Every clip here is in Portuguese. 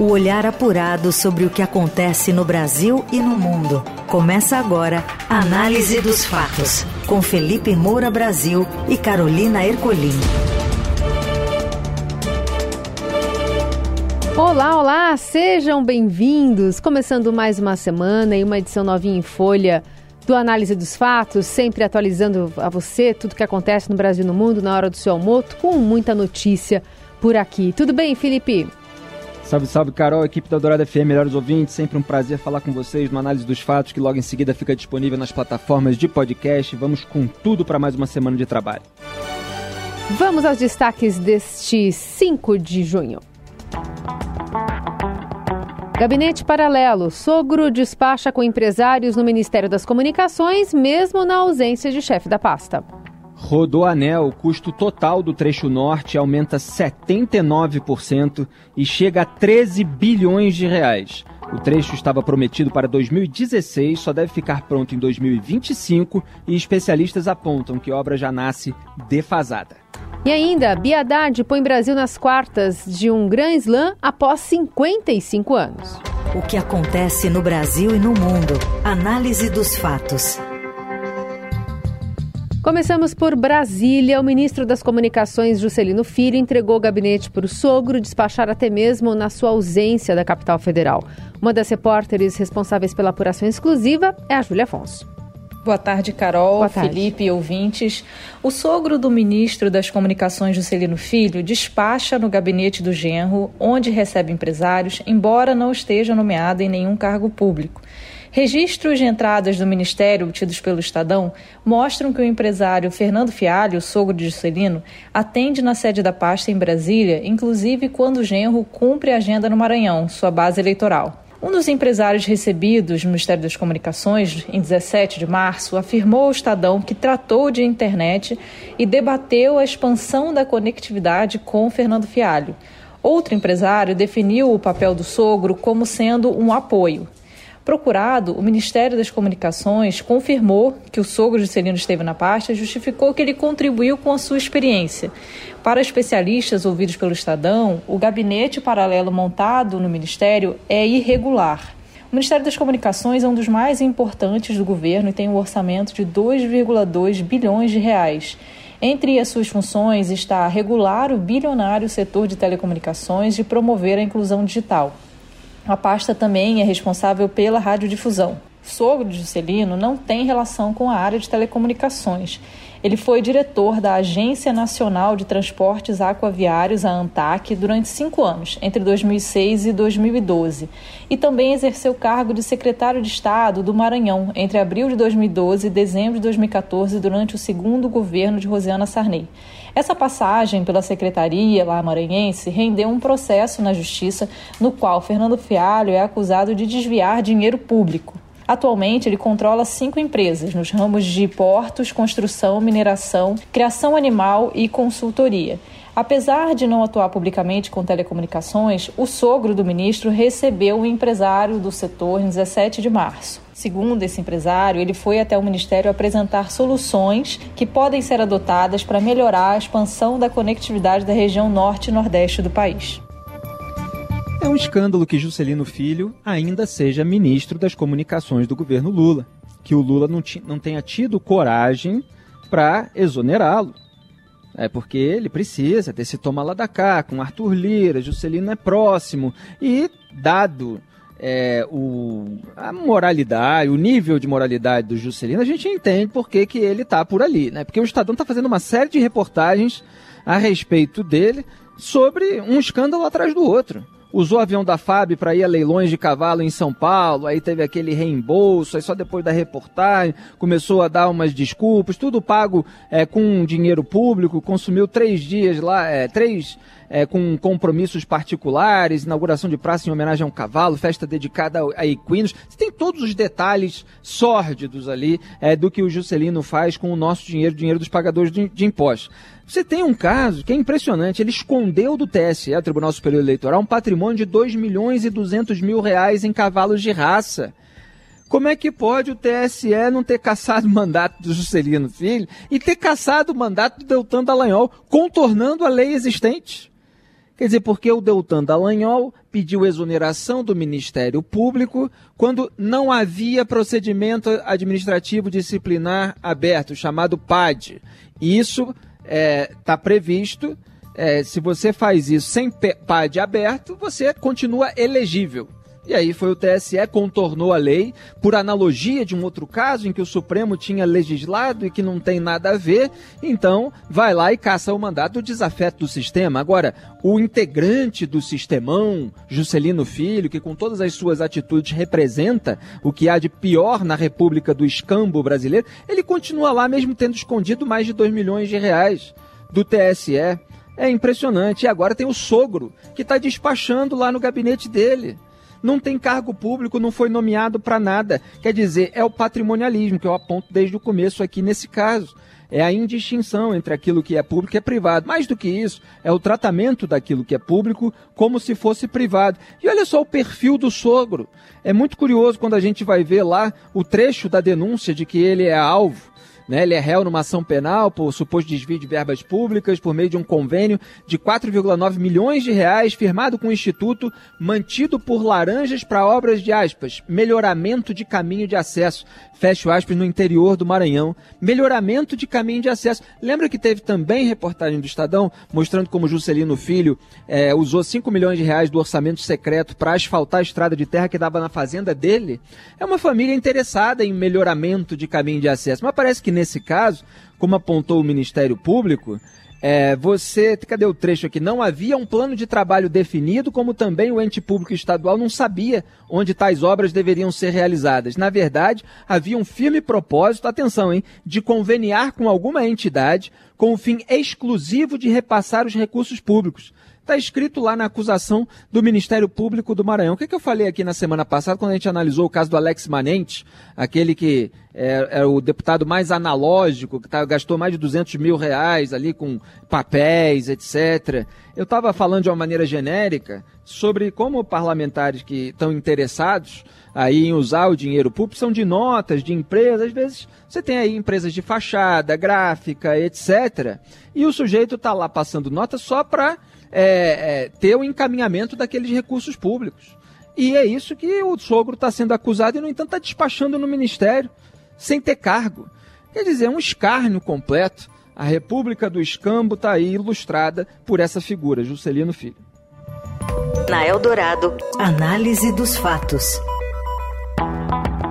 O olhar apurado sobre o que acontece no Brasil e no mundo. Começa agora a Análise dos Fatos, com Felipe Moura Brasil e Carolina Ercolim. Olá, olá, sejam bem-vindos. Começando mais uma semana e uma edição novinha em folha do Análise dos Fatos, sempre atualizando a você tudo que acontece no Brasil e no mundo na hora do seu almoço, com muita notícia por aqui. Tudo bem, Felipe? Salve, salve, Carol, equipe da Dourada FM, melhores ouvintes. Sempre um prazer falar com vocês no Análise dos Fatos, que logo em seguida fica disponível nas plataformas de podcast. Vamos com tudo para mais uma semana de trabalho. Vamos aos destaques deste 5 de junho. Gabinete paralelo. Sogro despacha com empresários no Ministério das Comunicações, mesmo na ausência de chefe da pasta. Rodoanel, o custo total do trecho norte aumenta 79% e chega a 13 bilhões de reais. O trecho estava prometido para 2016, só deve ficar pronto em 2025 e especialistas apontam que a obra já nasce defasada. E ainda, Biadade põe Brasil nas quartas de um Grand Slam após 55 anos. O que acontece no Brasil e no mundo. Análise dos fatos. Começamos por Brasília. O ministro das Comunicações, Juscelino Filho, entregou o gabinete para o sogro despachar até mesmo na sua ausência da capital federal. Uma das repórteres responsáveis pela apuração exclusiva é a Júlia Afonso. Boa tarde, Carol, Boa tarde. Felipe e ouvintes. O sogro do ministro das Comunicações, Juscelino Filho, despacha no gabinete do genro, onde recebe empresários, embora não esteja nomeado em nenhum cargo público. Registros de entradas do Ministério obtidos pelo Estadão mostram que o empresário Fernando Fialho, sogro de Juscelino, atende na sede da pasta em Brasília, inclusive quando o genro cumpre a agenda no Maranhão, sua base eleitoral. Um dos empresários recebidos no Ministério das Comunicações, em 17 de março, afirmou ao Estadão que tratou de internet e debateu a expansão da conectividade com Fernando Fialho. Outro empresário definiu o papel do sogro como sendo um apoio. Procurado, o Ministério das Comunicações confirmou que o sogro de Celino esteve na pasta e justificou que ele contribuiu com a sua experiência. Para especialistas ouvidos pelo Estadão, o gabinete paralelo montado no Ministério é irregular. O Ministério das Comunicações é um dos mais importantes do governo e tem um orçamento de 2,2 bilhões de reais. Entre as suas funções está regular o bilionário setor de telecomunicações e promover a inclusão digital. A pasta também é responsável pela radiodifusão. O sogro de Juscelino não tem relação com a área de telecomunicações. Ele foi diretor da Agência Nacional de Transportes Aquaviários, a ANTAC, durante cinco anos, entre 2006 e 2012, e também exerceu o cargo de secretário de Estado do Maranhão, entre abril de 2012 e dezembro de 2014, durante o segundo governo de Rosiana Sarney. Essa passagem pela secretaria lá maranhense rendeu um processo na justiça no qual Fernando Fialho é acusado de desviar dinheiro público. Atualmente, ele controla cinco empresas nos ramos de portos, construção, mineração, criação animal e consultoria. Apesar de não atuar publicamente com telecomunicações, o sogro do ministro recebeu um empresário do setor em 17 de março. Segundo esse empresário, ele foi até o Ministério apresentar soluções que podem ser adotadas para melhorar a expansão da conectividade da região norte e nordeste do país. É um escândalo que Juscelino Filho ainda seja ministro das comunicações do governo Lula. Que o Lula não, não tenha tido coragem para exonerá-lo. É porque ele precisa ter se toma lá da cá, com Arthur Lira, Juscelino é próximo. E, dado é, o, a moralidade, o nível de moralidade do Juscelino, a gente entende por que, que ele está por ali, né? Porque o Estadão está fazendo uma série de reportagens a respeito dele sobre um escândalo atrás do outro usou o avião da FAB para ir a leilões de cavalo em São Paulo, aí teve aquele reembolso, aí só depois da reportagem começou a dar umas desculpas, tudo pago é, com dinheiro público, consumiu três dias lá, é, três é, com compromissos particulares, inauguração de praça em homenagem a um cavalo, festa dedicada a equinos. Você tem todos os detalhes sórdidos ali é, do que o Juscelino faz com o nosso dinheiro, dinheiro dos pagadores de, de impostos. Você tem um caso que é impressionante. Ele escondeu do TSE, o Tribunal Superior Eleitoral, um patrimônio de 2 milhões e 200 mil reais em cavalos de raça. Como é que pode o TSE não ter caçado o mandato do Juscelino Filho e ter caçado o mandato do Deltan Dallagnol, contornando a lei existente? Quer dizer, porque o Deltan Dallagnol pediu exoneração do Ministério Público quando não havia procedimento administrativo disciplinar aberto, chamado PAD. E isso está é, tá previsto. É, se você faz isso sem PAD aberto, você continua elegível. E aí foi o TSE, contornou a lei, por analogia de um outro caso em que o Supremo tinha legislado e que não tem nada a ver, então vai lá e caça o mandato do desafeto do sistema. Agora, o integrante do sistemão, Juscelino Filho, que com todas as suas atitudes representa o que há de pior na República do Escambo brasileiro, ele continua lá mesmo tendo escondido mais de 2 milhões de reais do TSE. É impressionante. E agora tem o sogro, que está despachando lá no gabinete dele não tem cargo público, não foi nomeado para nada. Quer dizer, é o patrimonialismo que eu aponto desde o começo aqui nesse caso. É a indistinção entre aquilo que é público e é privado. Mais do que isso, é o tratamento daquilo que é público como se fosse privado. E olha só o perfil do sogro. É muito curioso quando a gente vai ver lá o trecho da denúncia de que ele é alvo né? Ele é réu numa ação penal por suposto desvio de verbas públicas por meio de um convênio de 4,9 milhões de reais firmado com o Instituto mantido por Laranjas para obras de aspas, melhoramento de caminho de acesso, fecho aspas, no interior do Maranhão. Melhoramento de caminho de acesso. Lembra que teve também reportagem do Estadão mostrando como Juscelino Filho é, usou 5 milhões de reais do orçamento secreto para asfaltar a estrada de terra que dava na fazenda dele? É uma família interessada em melhoramento de caminho de acesso, mas parece que nesse caso, como apontou o Ministério Público, é, você, cadê o trecho aqui? Não havia um plano de trabalho definido, como também o ente público estadual não sabia onde tais obras deveriam ser realizadas. Na verdade, havia um firme propósito, atenção, hein, de conveniar com alguma entidade com o fim exclusivo de repassar os recursos públicos. Está escrito lá na acusação do Ministério Público do Maranhão. O que, que, eu falei aqui na semana passada, quando a gente analisou o caso do Alex Manente, aquele que é, é o deputado mais analógico, que tá, gastou mais de 200 mil reais ali com papéis, etc. Eu estava falando de uma maneira genérica sobre como parlamentares que estão interessados aí em usar o dinheiro público são de notas, de empresas, às vezes você tem aí empresas de fachada, gráfica, etc. E o sujeito está lá passando nota só para é, é, ter o encaminhamento daqueles recursos públicos. E é isso que o sogro está sendo acusado e, no entanto, está despachando no ministério, sem ter cargo. Quer dizer, é um escárnio completo. A República do Escambo está aí ilustrada por essa figura, Juscelino Filho. Na Eldorado, análise dos fatos.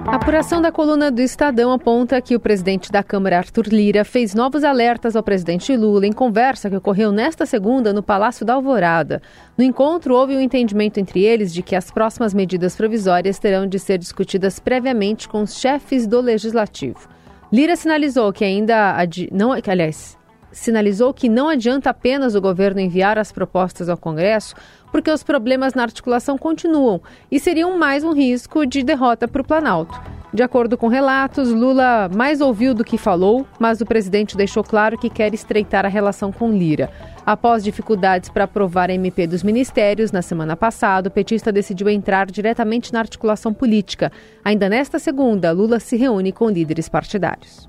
A apuração da coluna do Estadão aponta que o presidente da Câmara, Arthur Lira, fez novos alertas ao presidente Lula em conversa que ocorreu nesta segunda no Palácio da Alvorada. No encontro, houve um entendimento entre eles de que as próximas medidas provisórias terão de ser discutidas previamente com os chefes do Legislativo. Lira sinalizou que ainda. Adi... Não, aliás, sinalizou que não adianta apenas o governo enviar as propostas ao Congresso, porque os problemas na articulação continuam e seriam mais um risco de derrota para o Planalto. De acordo com relatos, Lula mais ouviu do que falou, mas o presidente deixou claro que quer estreitar a relação com Lira. Após dificuldades para aprovar a MP dos ministérios, na semana passada, o petista decidiu entrar diretamente na articulação política. Ainda nesta segunda, Lula se reúne com líderes partidários.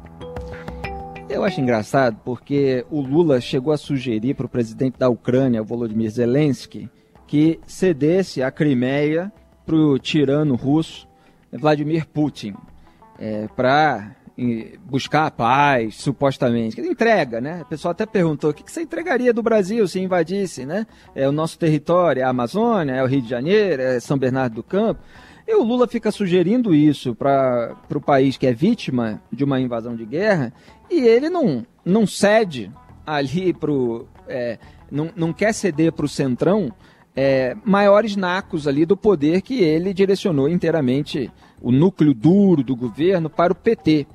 Eu acho engraçado porque o Lula chegou a sugerir para o presidente da Ucrânia, Volodymyr Zelensky, que cedesse a Crimeia para o tirano russo Vladimir Putin, é, para buscar a paz, supostamente. Entrega, né? O pessoal até perguntou: o que você entregaria do Brasil se invadisse, né? É o nosso território, é a Amazônia, é o Rio de Janeiro, é São Bernardo do Campo. E o Lula fica sugerindo isso para o país que é vítima de uma invasão de guerra e ele não, não cede ali para é, não, não quer ceder para o centrão é, maiores nacos ali do poder que ele direcionou inteiramente o núcleo duro do governo para o PT.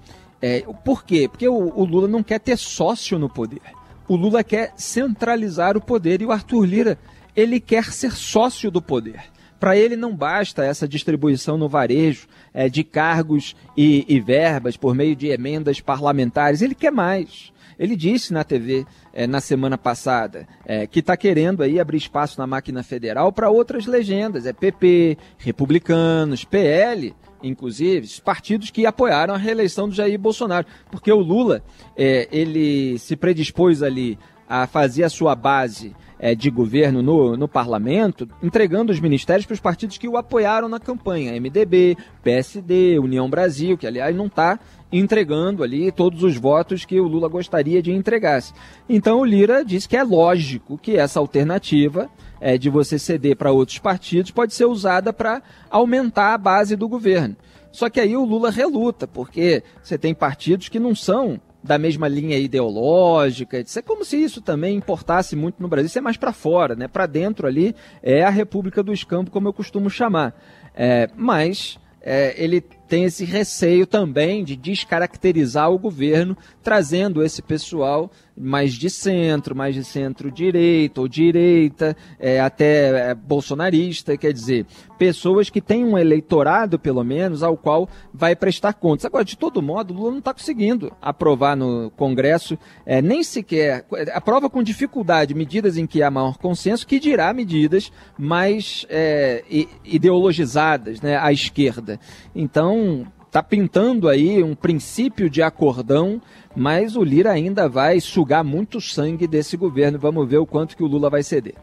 É, por quê? Porque o, o, Lula não quer ter sócio no poder. O Lula quer centralizar o poder e o Arthur Lira ele quer ser sócio do poder. Para ele não basta essa distribuição no varejo é, de cargos e, e verbas por meio de emendas parlamentares. Ele quer mais. Ele disse na TV é, na semana passada é, que está querendo aí abrir espaço na máquina federal para outras legendas, é PP, republicanos, PL, inclusive, partidos que apoiaram a reeleição do Jair Bolsonaro, porque o Lula é, ele se predispôs ali a fazer a sua base é, de governo no, no parlamento, entregando os ministérios para os partidos que o apoiaram na campanha: MDB, PSD, União Brasil, que aliás não está entregando ali todos os votos que o Lula gostaria de entregasse. Então o Lira disse que é lógico que essa alternativa é, de você ceder para outros partidos pode ser usada para aumentar a base do governo. Só que aí o Lula reluta, porque você tem partidos que não são da mesma linha ideológica. Isso é como se isso também importasse muito no Brasil. Isso é mais para fora, né? Para dentro ali é a República do Escampo, como eu costumo chamar. É, mas é, ele tem esse receio também de descaracterizar o governo, trazendo esse pessoal mais de centro, mais de centro-direita ou direita, é, até é, bolsonarista, quer dizer, pessoas que têm um eleitorado, pelo menos, ao qual vai prestar contas. Agora, de todo modo, o Lula não está conseguindo aprovar no Congresso, é, nem sequer, aprova com dificuldade medidas em que há maior consenso, que dirá medidas mais é, ideologizadas né, à esquerda. Então, está pintando aí um princípio de acordão, mas o Lira ainda vai sugar muito sangue desse governo. Vamos ver o quanto que o Lula vai ceder.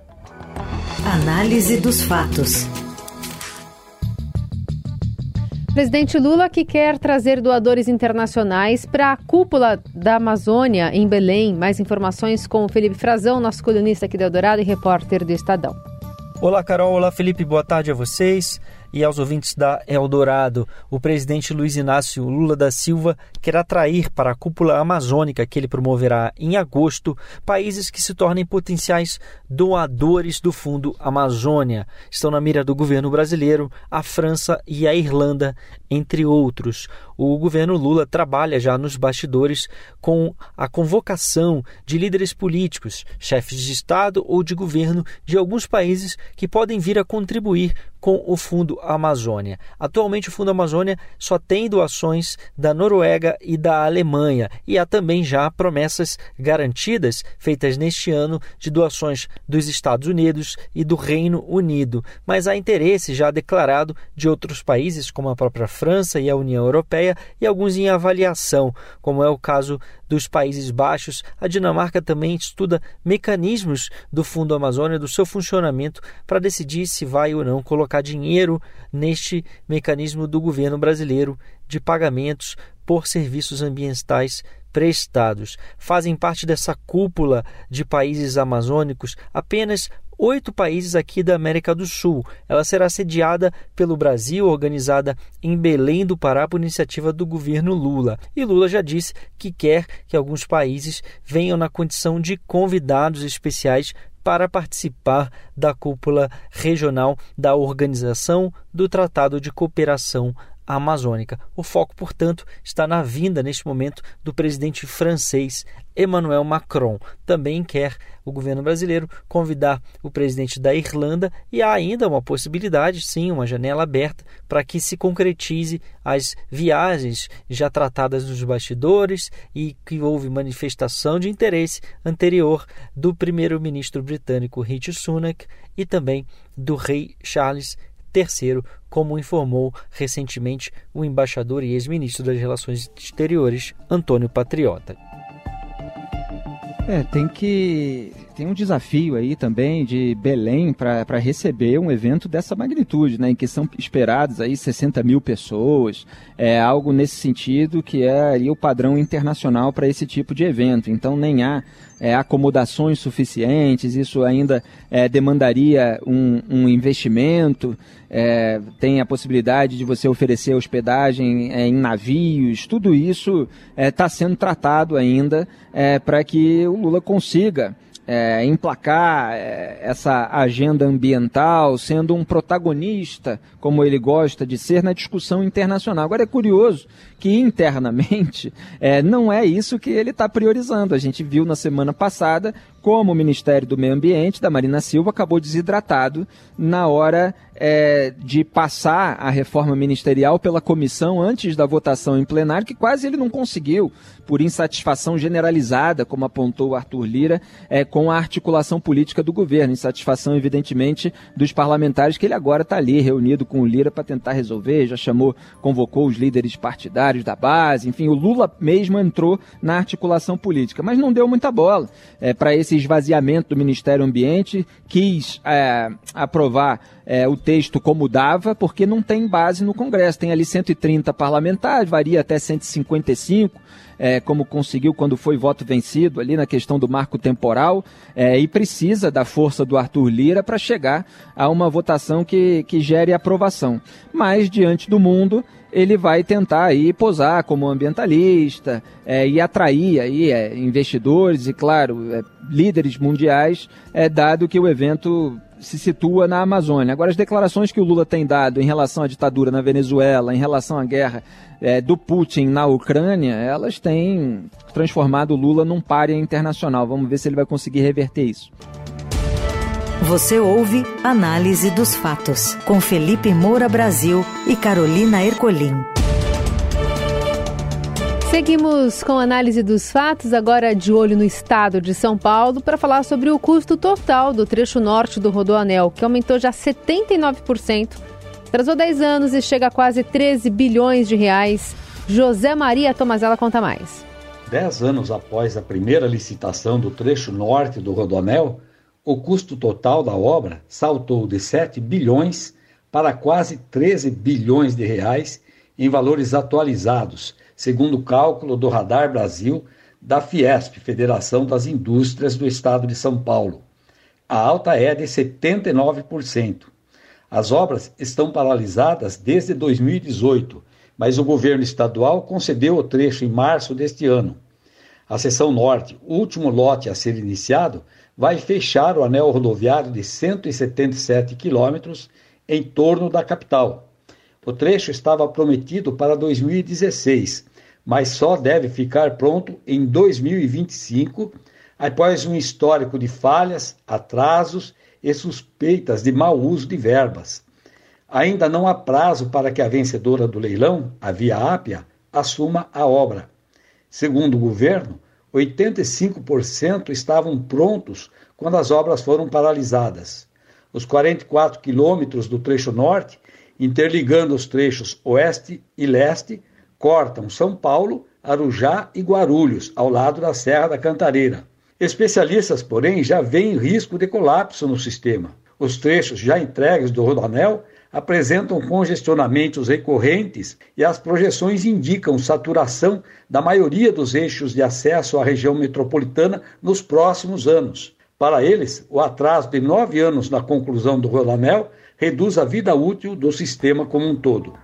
Análise dos fatos. Presidente Lula que quer trazer doadores internacionais para a cúpula da Amazônia em Belém. Mais informações com o Felipe Frazão, nosso colunista aqui do Eldorado e repórter do Estadão. Olá, Carol. Olá, Felipe. Boa tarde a vocês e aos ouvintes da Eldorado. O presidente Luiz Inácio Lula da Silva quer atrair para a cúpula amazônica que ele promoverá em agosto países que se tornem potenciais doadores do Fundo Amazônia. Estão na mira do governo brasileiro a França e a Irlanda, entre outros. O governo Lula trabalha já nos bastidores com a convocação de líderes políticos, chefes de Estado ou de governo de alguns países que podem vir a contribuir com o Fundo Amazônia. Atualmente, o Fundo Amazônia só tem doações da Noruega e da Alemanha, e há também já promessas garantidas feitas neste ano de doações dos Estados Unidos e do Reino Unido. Mas há interesse já declarado de outros países, como a própria França e a União Europeia, e alguns em avaliação, como é o caso dos Países Baixos. A Dinamarca também estuda mecanismos do Fundo Amazônia, do seu funcionamento, para decidir se vai ou não colocar dinheiro neste mecanismo do governo brasileiro de pagamentos por serviços ambientais prestados. Fazem parte dessa cúpula de países amazônicos apenas oito países aqui da América do Sul. Ela será sediada pelo Brasil, organizada em Belém do Pará por iniciativa do governo Lula. E Lula já disse que quer que alguns países venham na condição de convidados especiais para participar da cúpula regional da Organização do Tratado de Cooperação Amazônica. O foco, portanto, está na vinda neste momento do presidente francês Emmanuel Macron. Também quer o governo brasileiro convidar o presidente da Irlanda e há ainda uma possibilidade, sim, uma janela aberta para que se concretize as viagens já tratadas nos bastidores e que houve manifestação de interesse anterior do primeiro-ministro britânico Rishi Sunak e também do rei Charles Terceiro, como informou recentemente o embaixador e ex-ministro das Relações Exteriores, Antônio Patriota. É, tem que. Tem um desafio aí também de Belém para receber um evento dessa magnitude, né, em que são esperados aí 60 mil pessoas, é algo nesse sentido que é aí o padrão internacional para esse tipo de evento. Então nem há é, acomodações suficientes, isso ainda é, demandaria um, um investimento, é, tem a possibilidade de você oferecer hospedagem é, em navios, tudo isso está é, sendo tratado ainda é, para que o Lula consiga é, emplacar é, essa agenda ambiental, sendo um protagonista, como ele gosta de ser, na discussão internacional. Agora é curioso que internamente é, não é isso que ele está priorizando. A gente viu na semana passada como o Ministério do Meio Ambiente, da Marina Silva, acabou desidratado na hora é, de passar a reforma ministerial pela comissão antes da votação em plenário, que quase ele não conseguiu, por insatisfação generalizada, como apontou Arthur Lira, é, com a articulação política do governo. Insatisfação, evidentemente, dos parlamentares, que ele agora está ali reunido com o Lira para tentar resolver, já chamou, convocou os líderes partidários da base, enfim, o Lula mesmo entrou na articulação política, mas não deu muita bola é, para esse esse esvaziamento do Ministério Ambiente, quis é, aprovar é, o texto como dava, porque não tem base no Congresso. Tem ali 130 parlamentares, varia até 155, é, como conseguiu quando foi voto vencido ali na questão do marco temporal, é, e precisa da força do Arthur Lira para chegar a uma votação que, que gere aprovação. Mas, diante do mundo, ele vai tentar aí posar como ambientalista é, e atrair aí é, investidores e, claro, é, líderes mundiais, é, dado que o evento se situa na Amazônia. Agora, as declarações que o Lula tem dado em relação à ditadura na Venezuela, em relação à guerra é, do Putin na Ucrânia, elas têm transformado o Lula num párea internacional. Vamos ver se ele vai conseguir reverter isso. Você ouve Análise dos Fatos, com Felipe Moura Brasil e Carolina Ercolim. Seguimos com a análise dos fatos, agora de olho no estado de São Paulo, para falar sobre o custo total do trecho norte do Rodoanel, que aumentou já 79%, trazou 10 anos e chega a quase 13 bilhões de reais. José Maria Tomazella conta mais. Dez anos após a primeira licitação do trecho norte do Rodoanel, o custo total da obra saltou de 7 bilhões para quase 13 bilhões de reais em valores atualizados, segundo o cálculo do Radar Brasil da Fiesp, Federação das Indústrias do Estado de São Paulo. A alta é de 79%. As obras estão paralisadas desde 2018, mas o governo estadual concedeu o trecho em março deste ano. A seção norte, último lote a ser iniciado, vai fechar o anel rodoviário de 177 quilômetros em torno da capital. O trecho estava prometido para 2016, mas só deve ficar pronto em 2025, após um histórico de falhas, atrasos e suspeitas de mau uso de verbas. Ainda não há prazo para que a vencedora do leilão, a Via Ápia, assuma a obra. Segundo o governo, 85% estavam prontos quando as obras foram paralisadas. Os 44 quilômetros do trecho norte, interligando os trechos oeste e leste, cortam São Paulo, Arujá e Guarulhos, ao lado da Serra da Cantareira. Especialistas, porém, já veem risco de colapso no sistema. Os trechos já entregues do Rodanel apresentam congestionamentos recorrentes e as projeções indicam saturação da maioria dos eixos de acesso à região metropolitana nos próximos anos. Para eles, o atraso de nove anos na conclusão do Rodanel reduz a vida útil do sistema como um todo.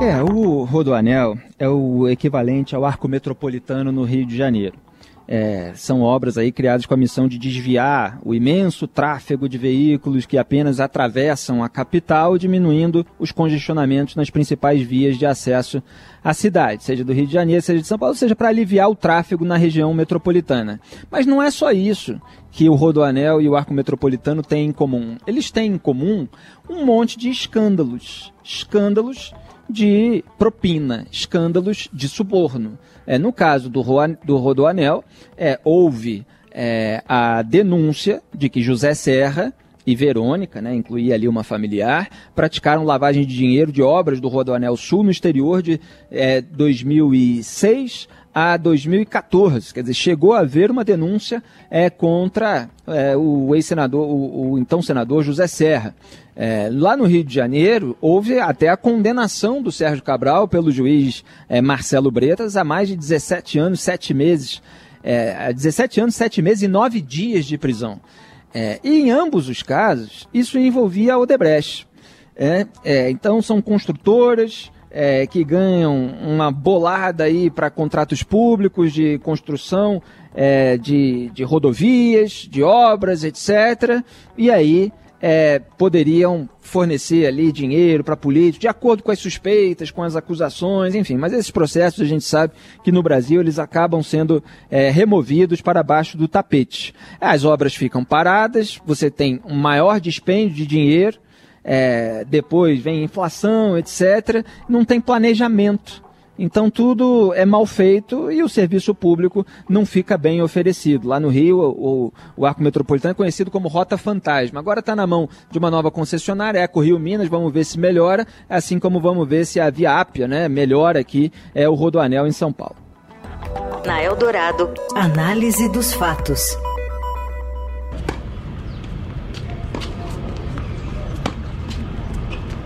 É, o Rodoanel é o equivalente ao arco metropolitano no Rio de Janeiro. É, são obras aí criadas com a missão de desviar o imenso tráfego de veículos que apenas atravessam a capital, diminuindo os congestionamentos nas principais vias de acesso à cidade, seja do Rio de Janeiro, seja de São Paulo, seja para aliviar o tráfego na região metropolitana. Mas não é só isso que o Rodoanel e o Arco Metropolitano têm em comum. Eles têm em comum um monte de escândalos. Escândalos de propina, escândalos de suborno. É, no caso do, do Rodoanel, é, houve é, a denúncia de que José Serra e Verônica, né, incluía ali uma familiar, praticaram lavagem de dinheiro de obras do Rodoanel Sul no exterior de é, 2006 a 2014. Quer dizer, chegou a haver uma denúncia é, contra é, o ex-senador, o, o, então senador José Serra. É, lá no Rio de Janeiro, houve até a condenação do Sérgio Cabral pelo juiz é, Marcelo Bretas a mais de 17 anos, 7 meses. É, 17 anos, 7 meses e 9 dias de prisão. É, e em ambos os casos, isso envolvia a Odebrecht. É, é, então são construtoras é, que ganham uma bolada aí para contratos públicos de construção é, de, de rodovias, de obras, etc. E aí é, poderiam fornecer ali dinheiro para políticos, de acordo com as suspeitas, com as acusações, enfim. Mas esses processos a gente sabe que no Brasil eles acabam sendo é, removidos para baixo do tapete. As obras ficam paradas, você tem um maior dispêndio de dinheiro, é, depois vem inflação, etc. Não tem planejamento. Então tudo é mal feito e o serviço público não fica bem oferecido. Lá no Rio, o, o arco metropolitano é conhecido como Rota Fantasma. Agora está na mão de uma nova concessionária, Eco Rio Minas, vamos ver se melhora, assim como vamos ver se a Via Ápia né, melhora aqui, é o Rodoanel em São Paulo. Na Eldorado, análise dos fatos.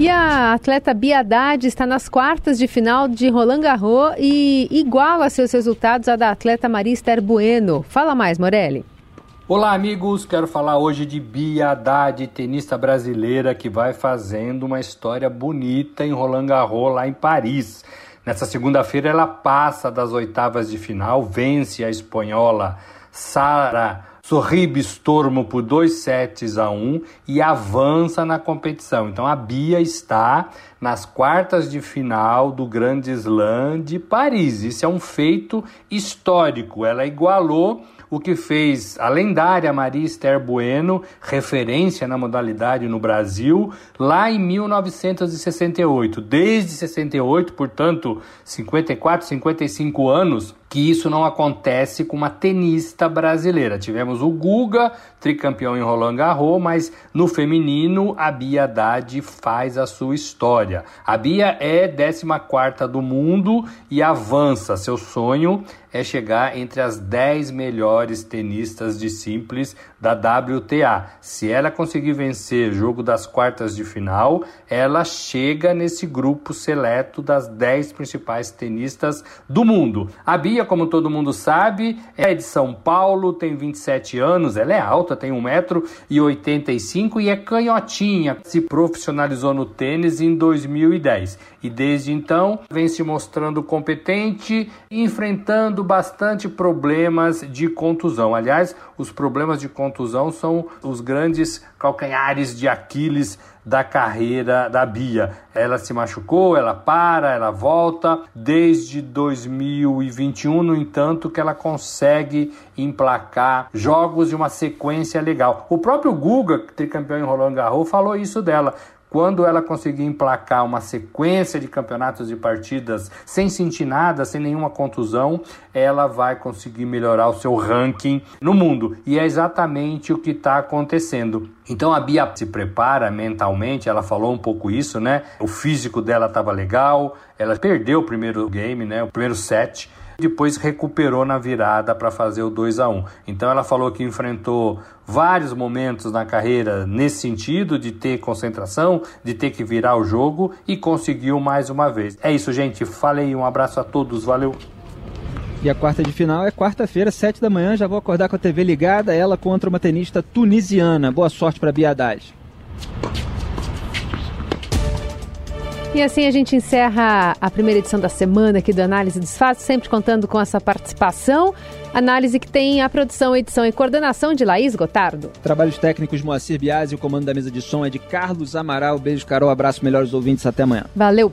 E a atleta Biadade está nas quartas de final de Roland Garros e iguala seus resultados a da atleta Maria Esther Bueno. Fala mais, Morelli. Olá, amigos. Quero falar hoje de Biadade, tenista brasileira que vai fazendo uma história bonita em Roland Garros lá em Paris. Nessa segunda-feira ela passa das oitavas de final, vence a espanhola Sara Sorribes Tormo por 2 sets a 1 um, e avança na competição. Então a Bia está nas quartas de final do Grande Slam de Paris. Isso é um feito histórico. Ela igualou o que fez a lendária Maria Esther Bueno, referência na modalidade no Brasil, lá em 1968. Desde 68, portanto, 54, 55 anos, que isso não acontece com uma tenista brasileira. Tivemos o Guga, tricampeão em Roland Garros, mas no feminino a Bia Haddad faz a sua história. A Bia é 14ª do mundo e avança. Seu sonho é chegar entre as 10 melhores tenistas de simples da WTA. Se ela conseguir vencer o jogo das quartas de final, ela chega nesse grupo seleto das 10 principais tenistas do mundo. A Bia, como todo mundo sabe, é de São Paulo, tem 27 anos, ela é alta, tem 1,85m e é canhotinha. Se profissionalizou no tênis em 2010 e desde então vem se mostrando competente e enfrentando bastante problemas de contusão. Aliás, os problemas de contusão são os grandes calcanhares de Aquiles da carreira da Bia. Ela se machucou, ela para, ela volta. Desde 2021, no entanto, que ela consegue emplacar jogos de uma sequência legal. O próprio Guga, tricampeão em Roland Garros, falou isso dela. Quando ela conseguir emplacar uma sequência de campeonatos e partidas sem sentir nada, sem nenhuma contusão, ela vai conseguir melhorar o seu ranking no mundo. E é exatamente o que está acontecendo. Então a Bia se prepara mentalmente, ela falou um pouco isso, né? O físico dela estava legal, ela perdeu o primeiro game, né? O primeiro set depois recuperou na virada para fazer o 2 a 1. Então ela falou que enfrentou vários momentos na carreira nesse sentido de ter concentração, de ter que virar o jogo e conseguiu mais uma vez. É isso, gente. Falei, um abraço a todos, valeu. E a quarta de final é quarta-feira, sete da manhã. Já vou acordar com a TV ligada. Ela contra uma tenista tunisiana. Boa sorte para Biadade. E assim a gente encerra a primeira edição da semana aqui do Análise dos Fatos, sempre contando com essa participação. Análise que tem a produção, edição e coordenação de Laís Gotardo. Trabalhos técnicos Moacir Biasi, o comando da mesa de som é de Carlos Amaral. Beijo, Carol, abraço, melhores ouvintes, até amanhã. Valeu!